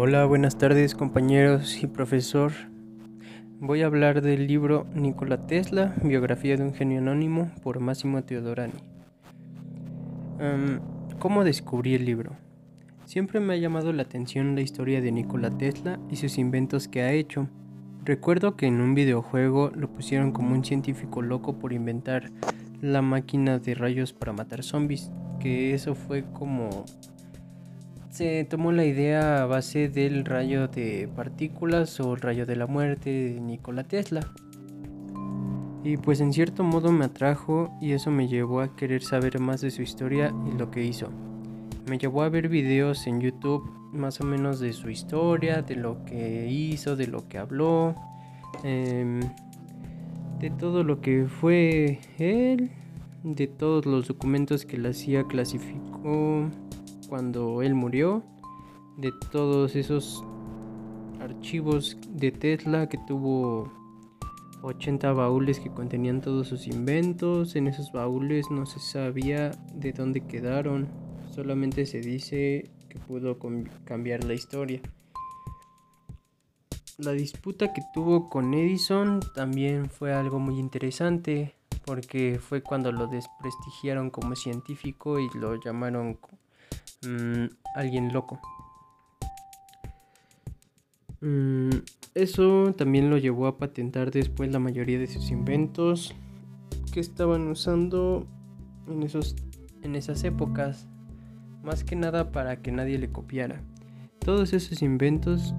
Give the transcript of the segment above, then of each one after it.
Hola, buenas tardes compañeros y profesor. Voy a hablar del libro Nikola Tesla, biografía de un genio anónimo por Máximo Teodorani. ¿Cómo descubrí el libro? Siempre me ha llamado la atención la historia de Nikola Tesla y sus inventos que ha hecho. Recuerdo que en un videojuego lo pusieron como un científico loco por inventar la máquina de rayos para matar zombies, que eso fue como se tomó la idea a base del rayo de partículas o el rayo de la muerte de Nikola Tesla. Y pues en cierto modo me atrajo y eso me llevó a querer saber más de su historia y lo que hizo. Me llevó a ver videos en YouTube más o menos de su historia, de lo que hizo, de lo que habló, em, de todo lo que fue él, de todos los documentos que la CIA clasificó cuando él murió, de todos esos archivos de Tesla que tuvo 80 baúles que contenían todos sus inventos. En esos baúles no se sabía de dónde quedaron, solamente se dice que pudo cambiar la historia. La disputa que tuvo con Edison también fue algo muy interesante porque fue cuando lo desprestigiaron como científico y lo llamaron Mm, alguien loco. Mm, eso también lo llevó a patentar después la mayoría de sus inventos que estaban usando en, esos, en esas épocas, más que nada para que nadie le copiara. Todos esos inventos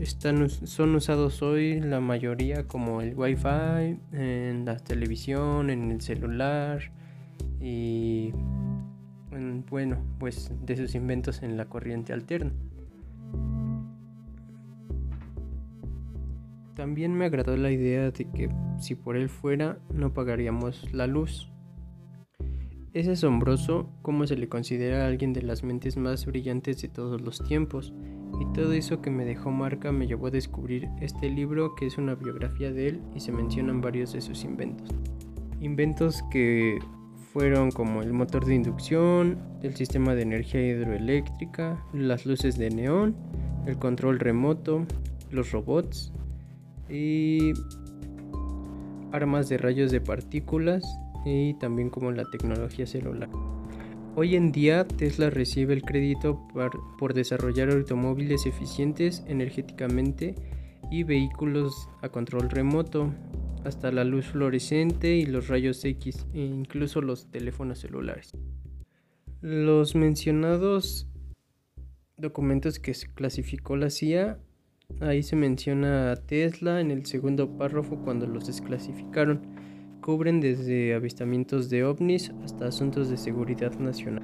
están, son usados hoy la mayoría como el wifi, en la televisión, en el celular y bueno, pues de sus inventos en la corriente alterna. También me agradó la idea de que si por él fuera no pagaríamos la luz. Es asombroso cómo se le considera a alguien de las mentes más brillantes de todos los tiempos, y todo eso que me dejó marca me llevó a descubrir este libro que es una biografía de él y se mencionan varios de sus inventos. Inventos que fueron como el motor de inducción, el sistema de energía hidroeléctrica, las luces de neón, el control remoto, los robots y armas de rayos de partículas y también como la tecnología celular. Hoy en día Tesla recibe el crédito por, desarrollar automóviles eficientes energéticamente y vehículos a control remoto, hasta la luz fluorescente y los rayos X e incluso los teléfonos celulares. Los mencionados documentos que clasificó la CIA, ahí se menciona a Tesla en el segundo párrafo cuando los desclasificaron. Cubren desde avistamientos de ovnis hasta asuntos de seguridad nacional.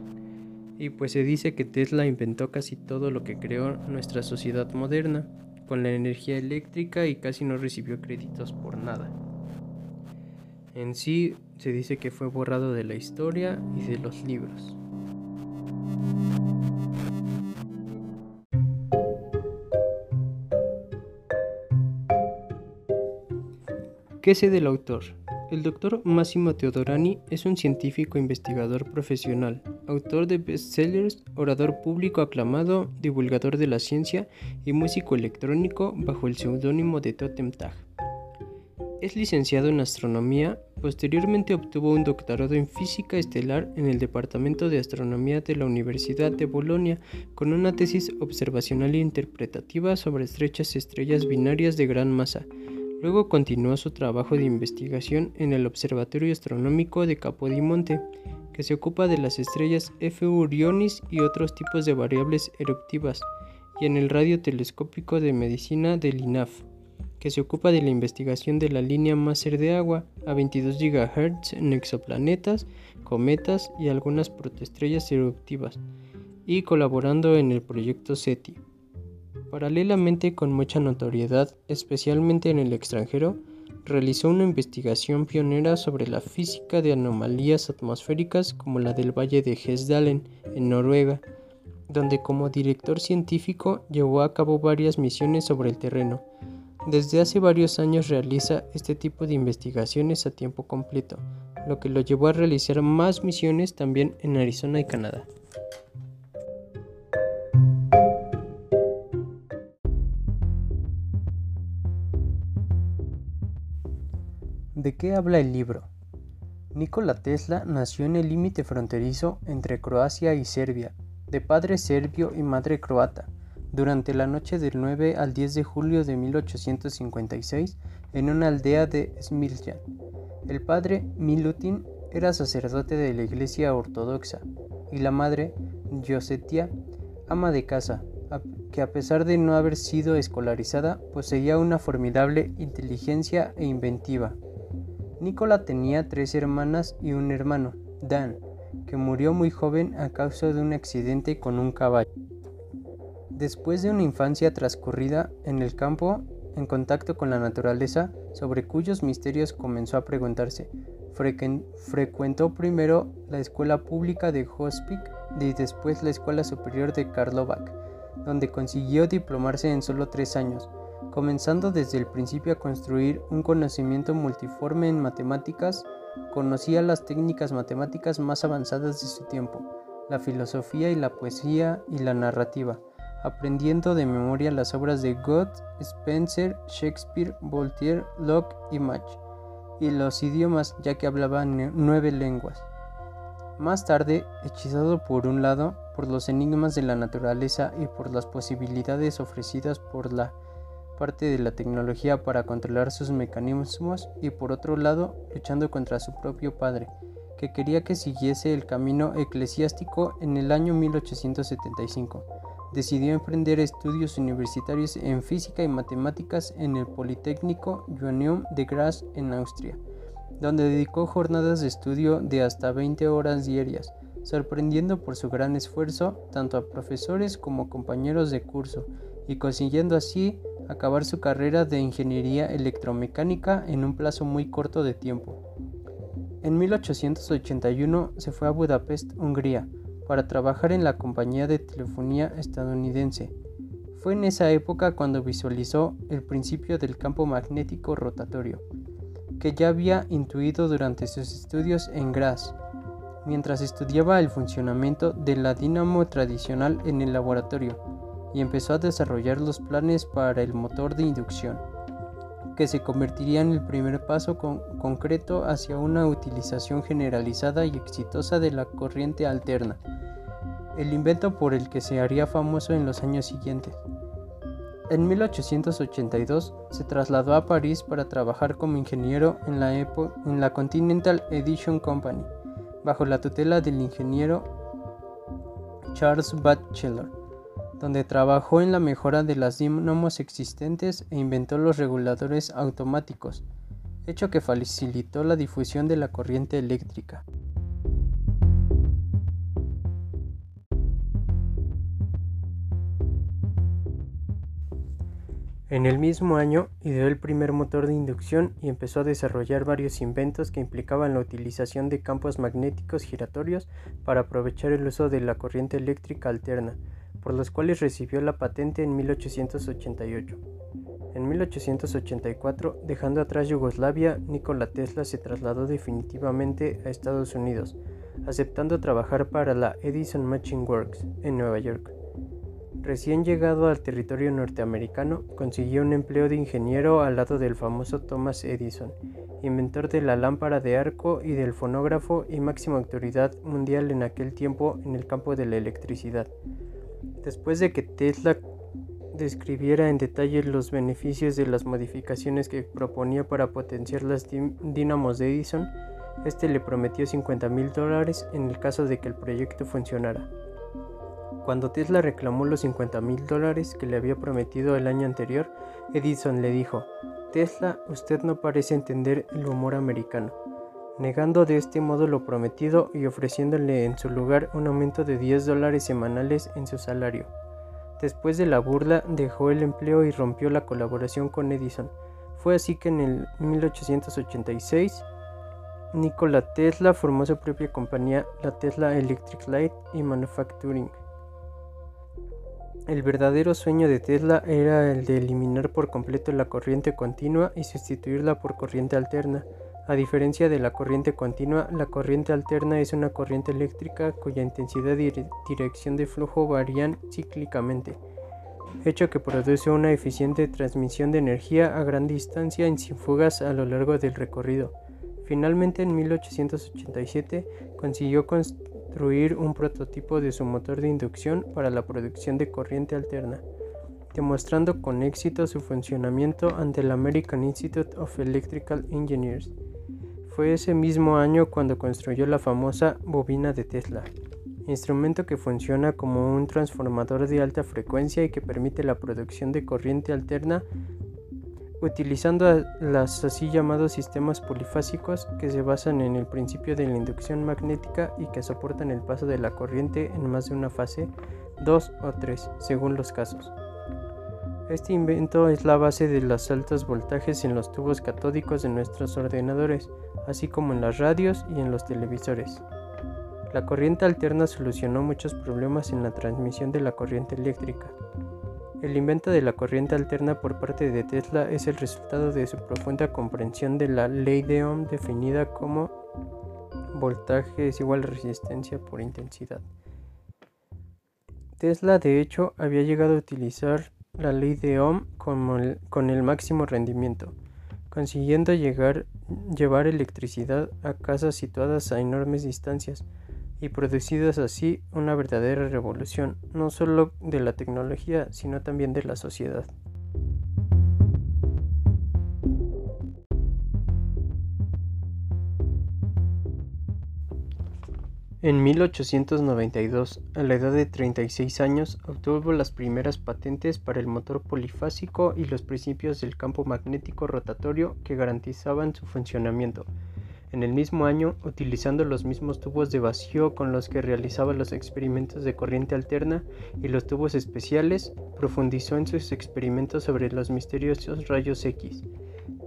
Y pues se dice que Tesla inventó casi todo lo que creó nuestra sociedad moderna, con la energía eléctrica y casi no recibió créditos por nada. En sí se dice que fue borrado de la historia y de los libros. ¿Qué sé del autor? El doctor Massimo Teodorani es un científico investigador profesional, autor de bestsellers, orador público aclamado, divulgador de la ciencia y músico electrónico bajo el seudónimo de Totem Tag. Es licenciado en astronomía, posteriormente obtuvo un doctorado en física estelar en el Departamento de Astronomía de la Universidad de Bolonia con una tesis observacional e interpretativa sobre estrechas estrellas binarias de gran masa. Luego continuó su trabajo de investigación en el Observatorio Astronómico de Capodimonte, que se ocupa de las estrellas F Orionis y otros tipos de variables eruptivas, y en el radio telescópico de medicina del INAF que se ocupa de la investigación de la línea Maser de agua a 22 GHz en exoplanetas, cometas y algunas protoestrellas eruptivas, y colaborando en el proyecto SETI. Paralelamente con mucha notoriedad, especialmente en el extranjero, realizó una investigación pionera sobre la física de anomalías atmosféricas como la del Valle de Hesdalen, en Noruega, donde como director científico llevó a cabo varias misiones sobre el terreno, desde hace varios años realiza este tipo de investigaciones a tiempo completo, lo que lo llevó a realizar más misiones también en Arizona y Canadá. ¿De qué habla el libro? Nikola Tesla nació en el límite fronterizo entre Croacia y Serbia, de padre serbio y madre croata, durante la noche del 9 al 10 de julio de 1856 en una aldea de Smiljan. El padre, Milutin, era sacerdote de la Iglesia Ortodoxa y la madre, Josetia, ama de casa, que a pesar de no haber sido escolarizada, poseía una formidable inteligencia e inventiva. Nicola tenía tres hermanas y un hermano, Dan, que murió muy joven a causa de un accidente con un caballo. Después de una infancia transcurrida en el campo, en contacto con la naturaleza, sobre cuyos misterios comenzó a preguntarse, frecuentó primero la escuela pública de Hospic y después la escuela superior de Karlovac, donde consiguió diplomarse en solo tres años comenzando desde el principio a construir un conocimiento multiforme en matemáticas, conocía las técnicas matemáticas más avanzadas de su tiempo, la filosofía y la poesía y la narrativa, aprendiendo de memoria las obras de Goethe, Spencer, Shakespeare, Voltaire, Locke y Mach, y los idiomas ya que hablaba nueve lenguas. Más tarde, hechizado por un lado por los enigmas de la naturaleza y por las posibilidades ofrecidas por la parte de la tecnología para controlar sus mecanismos y por otro lado luchando contra su propio padre, que quería que siguiese el camino eclesiástico en el año 1875. Decidió emprender estudios universitarios en física y matemáticas en el Politécnico Joanneum de Graz en Austria, donde dedicó jornadas de estudio de hasta 20 horas diarias, sorprendiendo por su gran esfuerzo tanto a profesores como compañeros de curso, y consiguiendo así acabar su carrera de ingeniería electromecánica en un plazo muy corto de tiempo. En 1881 se fue a Budapest, Hungría, para trabajar en la compañía de telefonía estadounidense. Fue en esa época cuando visualizó el principio del campo magnético rotatorio, que ya había intuido durante sus estudios en Graz, mientras estudiaba el funcionamiento de la dinamo tradicional en el laboratorio y empezó a desarrollar los planes para el motor de inducción, que se convertiría en el primer paso concreto hacia una utilización generalizada y exitosa de la corriente alterna, el invento por el que se haría famoso en los años siguientes. En 1882 se trasladó a París para trabajar como ingeniero en la, en la Continental Edition Company, bajo la tutela del ingeniero Charles Batchelor donde trabajó en la mejora de las dinamos existentes e inventó los reguladores automáticos, hecho que facilitó la difusión de la corriente eléctrica. En el mismo año ideó el primer motor de inducción y empezó a desarrollar varios inventos que implicaban la utilización de campos magnéticos giratorios para aprovechar el uso de la corriente eléctrica alterna, por los cuales recibió la patente en 1888. En 1884, dejando atrás Yugoslavia, Nikola Tesla se trasladó definitivamente a Estados Unidos, aceptando trabajar para la Edison Machine Works en Nueva York. Recién llegado al territorio norteamericano, consiguió un empleo de ingeniero al lado del famoso Thomas Edison, inventor de la lámpara de arco y del fonógrafo y máxima autoridad mundial en aquel tiempo en el campo de la electricidad. Después de que Tesla describiera en detalle los beneficios de las modificaciones que proponía para potenciar las dínamos de Edison, este le prometió 50 mil dólares en el caso de que el proyecto funcionara. Cuando Tesla reclamó los 50 mil dólares que le había prometido el año anterior, Edison le dijo, Tesla, usted no parece entender el humor americano negando de este modo lo prometido y ofreciéndole en su lugar un aumento de 10 dólares semanales en su salario. Después de la burla dejó el empleo y rompió la colaboración con Edison. Fue así que en el 1886 Nikola Tesla formó su propia compañía, la Tesla Electric Light y Manufacturing. El verdadero sueño de Tesla era el de eliminar por completo la corriente continua y sustituirla por corriente alterna A diferencia de la corriente continua, la corriente alterna es una corriente eléctrica cuya intensidad y dirección de flujo varían cíclicamente, hecho que produce una eficiente transmisión de energía a gran distancia y sin fugas a lo largo del recorrido. Finalmente, en 1887, consiguió construir un prototipo de su motor de inducción para la producción de corriente alterna demostrando con éxito su funcionamiento ante el American Institute of Electrical Engineers. Fue ese mismo año cuando construyó la famosa bobina de Tesla, instrumento que funciona como un transformador de alta frecuencia y que permite la producción de corriente alterna utilizando los así llamados sistemas polifásicos que se basan en el principio de la inducción magnética y que soportan el paso de la corriente en más de una fase, dos o tres, según los casos. Este invento es la base de los altos voltajes en los tubos catódicos de nuestros ordenadores, así como en las radios y en los televisores. La corriente alterna solucionó muchos problemas en la transmisión de la corriente eléctrica. El invento de la corriente alterna por parte de Tesla es el resultado de su profunda comprensión de la ley de Ohm definida como voltaje es igual a resistencia por intensidad. Tesla de hecho había llegado a utilizar la ley de Ohm con el, máximo rendimiento, consiguiendo llevar electricidad a casas situadas a enormes distancias y producidas así una verdadera revolución, no solo de la tecnología, sino también de la sociedad. En 1892, a la edad de 36 años, obtuvo las primeras patentes para el motor polifásico y los principios del campo magnético rotatorio que garantizaban su funcionamiento. En el mismo año, utilizando los mismos tubos de vacío con los que realizaba los experimentos de corriente alterna y los tubos especiales, profundizó en sus experimentos sobre los misteriosos rayos X.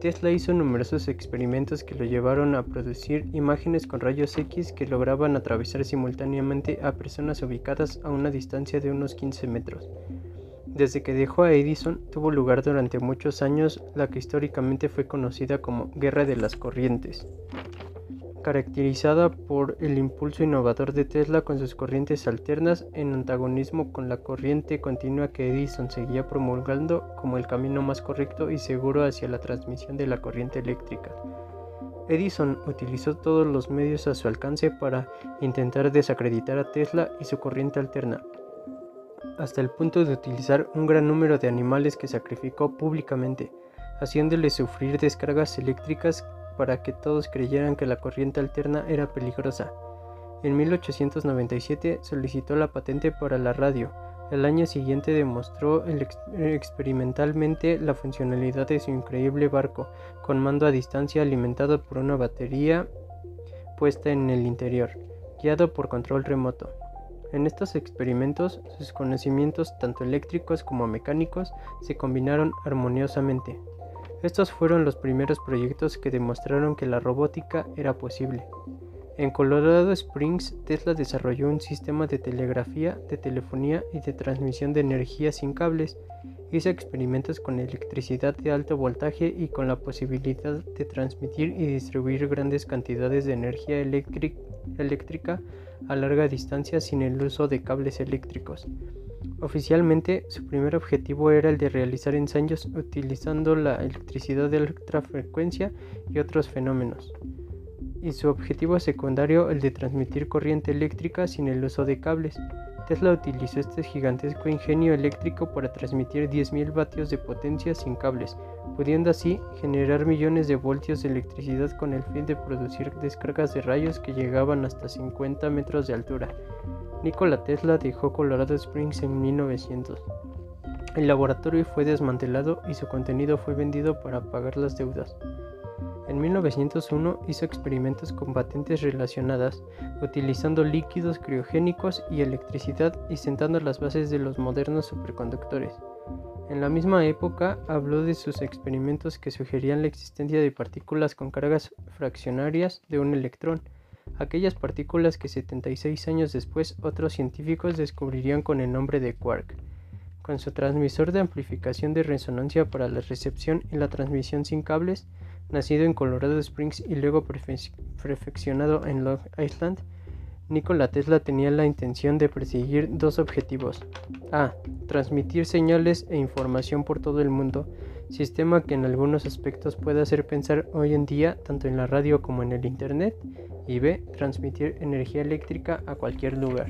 Tesla hizo numerosos experimentos que lo llevaron a producir imágenes con rayos X que lograban atravesar simultáneamente a personas ubicadas a una distancia de unos 15 metros. Desde que dejó a Edison, tuvo lugar durante muchos años la que históricamente fue conocida como Guerra de las Corrientes caracterizada por el impulso innovador de Tesla con sus corrientes alternas en antagonismo con la corriente continua que Edison seguía promulgando como el camino más correcto y seguro hacia la transmisión de la corriente eléctrica. Edison utilizó todos los medios a su alcance para intentar desacreditar a Tesla y su corriente alterna, hasta el punto de utilizar un gran número de animales que sacrificó públicamente, haciéndoles sufrir descargas eléctricas para que todos creyeran que la corriente alterna era peligrosa. En 1897 solicitó la patente para la radio. El año siguiente demostró experimentalmente la funcionalidad de su increíble barco, con mando a distancia alimentado por una batería puesta en el interior, guiado por control remoto. En estos experimentos, sus conocimientos tanto eléctricos como mecánicos se combinaron armoniosamente. Estos fueron los primeros proyectos que demostraron que la robótica era posible. En Colorado Springs, Tesla desarrolló un sistema de telegrafía, de telefonía y de transmisión de energía sin cables. Hizo experimentos con electricidad de alto voltaje y con la posibilidad de transmitir y distribuir grandes cantidades de energía eléctrica a larga distancia sin el uso de cables eléctricos. Oficialmente, su primer objetivo era el de realizar ensayos utilizando la electricidad de alta frecuencia y otros fenómenos, y su objetivo secundario el de transmitir corriente eléctrica sin el uso de cables. Tesla utilizó este gigantesco ingenio eléctrico para transmitir 10.000 vatios de potencia sin cables, pudiendo así generar millones de voltios de electricidad con el fin de producir descargas de rayos que llegaban hasta 50 metros de altura. Nikola Tesla dejó Colorado Springs en 1900. El laboratorio fue desmantelado y su contenido fue vendido para pagar las deudas. En 1901 hizo experimentos con patentes relacionadas, utilizando líquidos criogénicos y electricidad y sentando las bases de los modernos superconductores. En la misma época habló de sus experimentos que sugerían la existencia de partículas con cargas fraccionarias de un electrón, aquellas partículas que 76 años después otros científicos descubrirían con el nombre de quark. Con su transmisor de amplificación de resonancia para la recepción y la transmisión sin cables, nacido en Colorado Springs y luego perfeccionado en Long Island, Nikola Tesla tenía la intención de perseguir dos objetivos. A. Transmitir señales e información por todo el mundo, sistema que en algunos aspectos puede hacer pensar hoy en día tanto en la radio como en el Internet. Y B. Transmitir energía eléctrica a cualquier lugar.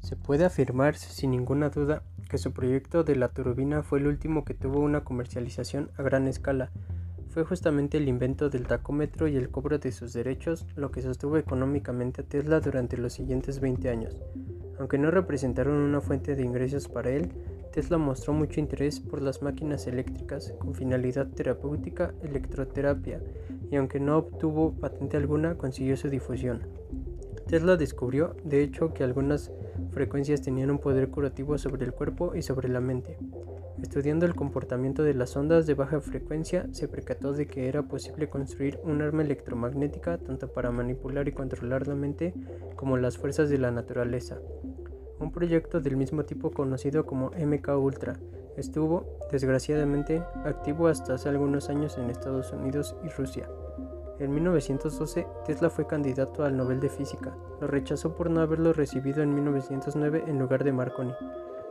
Se puede afirmar sin ninguna duda que su proyecto de la turbina fue el último que tuvo una comercialización a gran escala. Fue justamente el invento del tacómetro y el cobro de sus derechos lo que sostuvo económicamente a Tesla durante los siguientes 20 años. Aunque no representaron una fuente de ingresos para él, Tesla mostró mucho interés por las máquinas eléctricas con finalidad terapéutica, electroterapia, y aunque no obtuvo patente alguna, consiguió su difusión. Tesla descubrió, de hecho, que algunas frecuencias tenían un poder curativo sobre el cuerpo y sobre la mente. Estudiando el comportamiento de las ondas de baja frecuencia, se percató de que era posible construir un arma electromagnética tanto para manipular y controlar la mente como las fuerzas de la naturaleza. Un proyecto del mismo tipo conocido como MK Ultra estuvo, desgraciadamente, activo hasta hace algunos años en Estados Unidos y Rusia. En 1912, Tesla fue candidato al Nobel de Física. Lo rechazó por no haberlo recibido en 1909 en lugar de Marconi.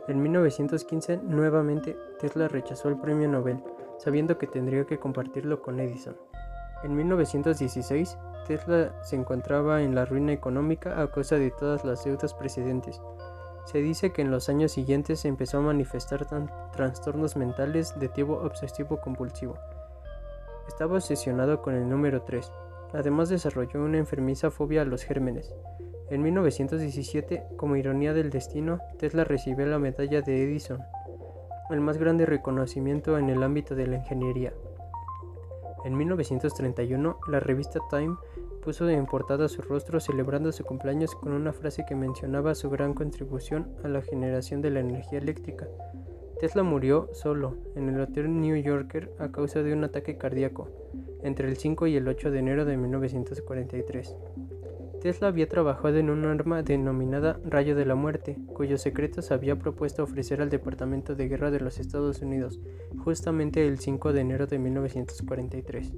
En 1915, nuevamente, Tesla rechazó el premio Nobel, sabiendo que tendría que compartirlo con Edison. En 1916, Tesla se encontraba en la ruina económica a causa de todas las deudas precedentes. Se dice que en los años siguientes empezó a manifestar trastornos mentales de tipo obsesivo compulsivo. Estaba obsesionado con el número 3. Además desarrolló una enfermiza fobia a los gérmenes. En 1917, como ironía del destino, Tesla recibió la medalla de Edison, el más grande reconocimiento en el ámbito de la ingeniería. En 1931, la revista Time puso en portada su rostro celebrando su cumpleaños con una frase que mencionaba su gran contribución a la generación de la energía eléctrica. Tesla murió solo en el Hotel New Yorker a causa de un ataque cardíaco entre el 5 y el 8 de enero de 1943. Tesla había trabajado en un arma denominada Rayo de la Muerte, cuyos secretos había propuesto ofrecer al Departamento de Guerra de los Estados Unidos, justamente el 5 de enero de 1943.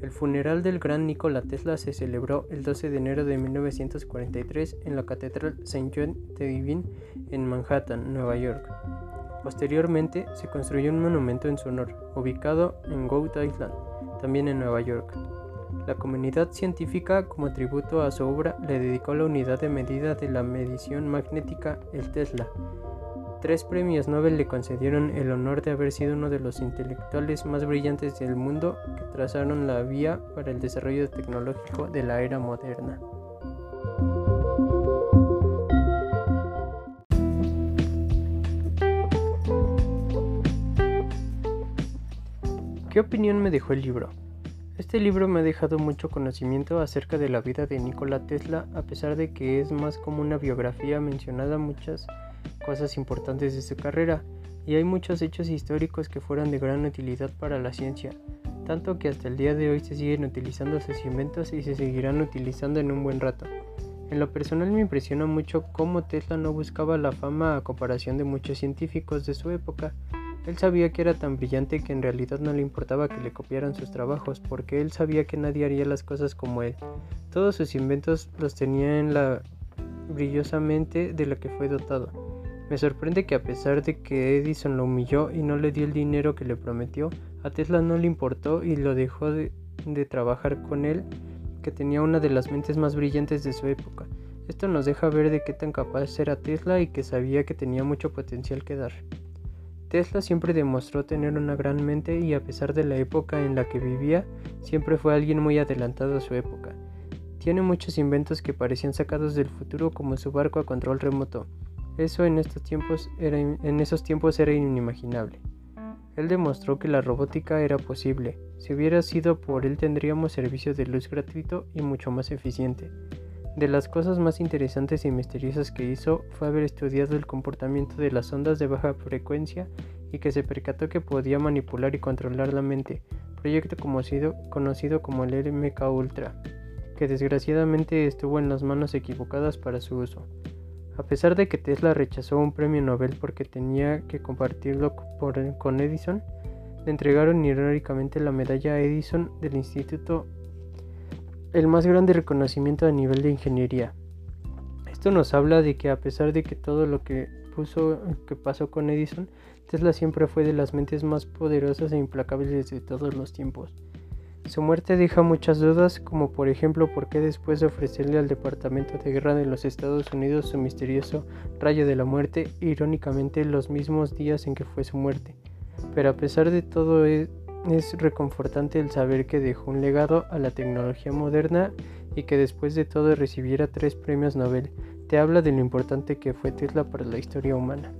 El funeral del gran Nikola Tesla se celebró el 12 de enero de 1943 en la Catedral St. John de Divine en Manhattan, Nueva York. Posteriormente se construyó un monumento en su honor, ubicado en Goat Island, también en Nueva York. La comunidad científica, como tributo a su obra, le dedicó la unidad de medida de la medición magnética, el Tesla. Tres premios Nobel le concedieron el honor de haber sido uno de los intelectuales más brillantes del mundo que trazaron la vía para el desarrollo tecnológico de la era moderna. ¿Qué opinión me dejó el libro? Este libro me ha dejado mucho conocimiento acerca de la vida de Nikola Tesla, a pesar de que es más como una biografía mencionada muchas cosas importantes de su carrera, y hay muchos hechos históricos que fueron de gran utilidad para la ciencia, tanto que hasta el día de hoy se siguen utilizando sus inventos y se seguirán utilizando en un buen rato. En lo personal me impresiona mucho cómo Tesla no buscaba la fama a comparación de muchos científicos de su época, él sabía que era tan brillante que en realidad no le importaba que le copiaran sus trabajos, porque él sabía que nadie haría las cosas como él. Todos sus inventos los tenía en la brillosamente de la que fue dotado. Me sorprende que a pesar de que Edison lo humilló y no le dio el dinero que le prometió, a Tesla no le importó y lo dejó de, de trabajar con él, que tenía una de las mentes más brillantes de su época. Esto nos deja ver de qué tan capaz era Tesla y que sabía que tenía mucho potencial que dar. Tesla siempre demostró tener una gran mente y a pesar de la época en la que vivía, siempre fue alguien muy adelantado a su época. Tiene muchos inventos que parecían sacados del futuro como su barco a control remoto. Eso en, estos tiempos era, en esos tiempos era inimaginable. Él demostró que la robótica era posible. Si hubiera sido por él tendríamos servicio de luz gratuito y mucho más eficiente. De las cosas más interesantes y misteriosas que hizo fue haber estudiado el comportamiento de las ondas de baja frecuencia y que se percató que podía manipular y controlar la mente, proyecto conocido, conocido como el MK Ultra, que desgraciadamente estuvo en las manos equivocadas para su uso. A pesar de que Tesla rechazó un premio Nobel porque tenía que compartirlo con Edison, le entregaron irónicamente la medalla Edison del instituto, el más grande reconocimiento a nivel de ingeniería. Esto nos habla de que a pesar de que todo lo que, puso, que pasó con Edison, Tesla siempre fue de las mentes más poderosas e implacables de todos los tiempos. Su muerte deja muchas dudas, como por ejemplo por qué después de ofrecerle al Departamento de Guerra de los Estados Unidos su misterioso rayo de la muerte, irónicamente los mismos días en que fue su muerte. Pero a pesar de todo es, es reconfortante el saber que dejó un legado a la tecnología moderna y que después de todo recibiera tres premios Nobel. Te habla de lo importante que fue Tesla para la historia humana.